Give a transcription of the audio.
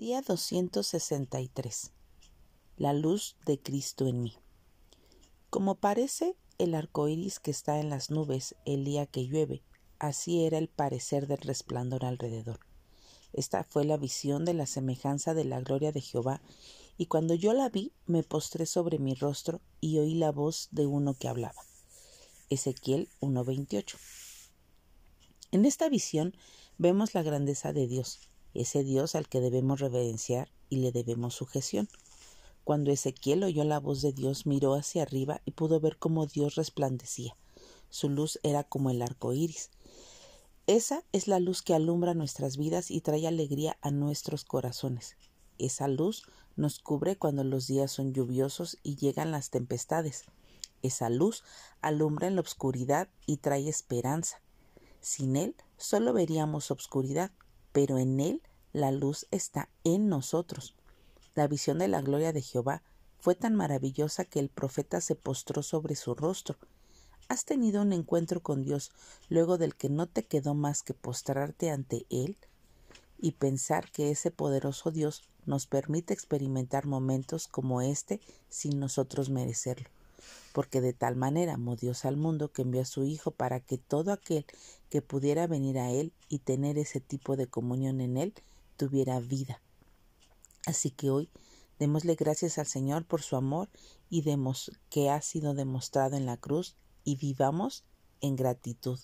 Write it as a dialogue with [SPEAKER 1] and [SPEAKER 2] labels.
[SPEAKER 1] Día 263. La luz de Cristo en mí. Como parece el arco iris que está en las nubes el día que llueve, así era el parecer del resplandor alrededor. Esta fue la visión de la semejanza de la gloria de Jehová, y cuando yo la vi, me postré sobre mi rostro y oí la voz de uno que hablaba. Ezequiel 1:28. En esta visión vemos la grandeza de Dios ese Dios al que debemos reverenciar y le debemos sujeción. Cuando Ezequiel oyó la voz de Dios, miró hacia arriba y pudo ver cómo Dios resplandecía. Su luz era como el arco iris. Esa es la luz que alumbra nuestras vidas y trae alegría a nuestros corazones. Esa luz nos cubre cuando los días son lluviosos y llegan las tempestades. Esa luz alumbra en la oscuridad y trae esperanza. Sin él solo veríamos obscuridad pero en Él la luz está en nosotros. La visión de la gloria de Jehová fue tan maravillosa que el profeta se postró sobre su rostro. ¿Has tenido un encuentro con Dios luego del que no te quedó más que postrarte ante Él? y pensar que ese poderoso Dios nos permite experimentar momentos como este sin nosotros merecerlo porque de tal manera amó Dios al mundo que envió a su Hijo para que todo aquel que pudiera venir a Él y tener ese tipo de comunión en Él tuviera vida. Así que hoy démosle gracias al Señor por su amor y demos que ha sido demostrado en la cruz y vivamos en gratitud.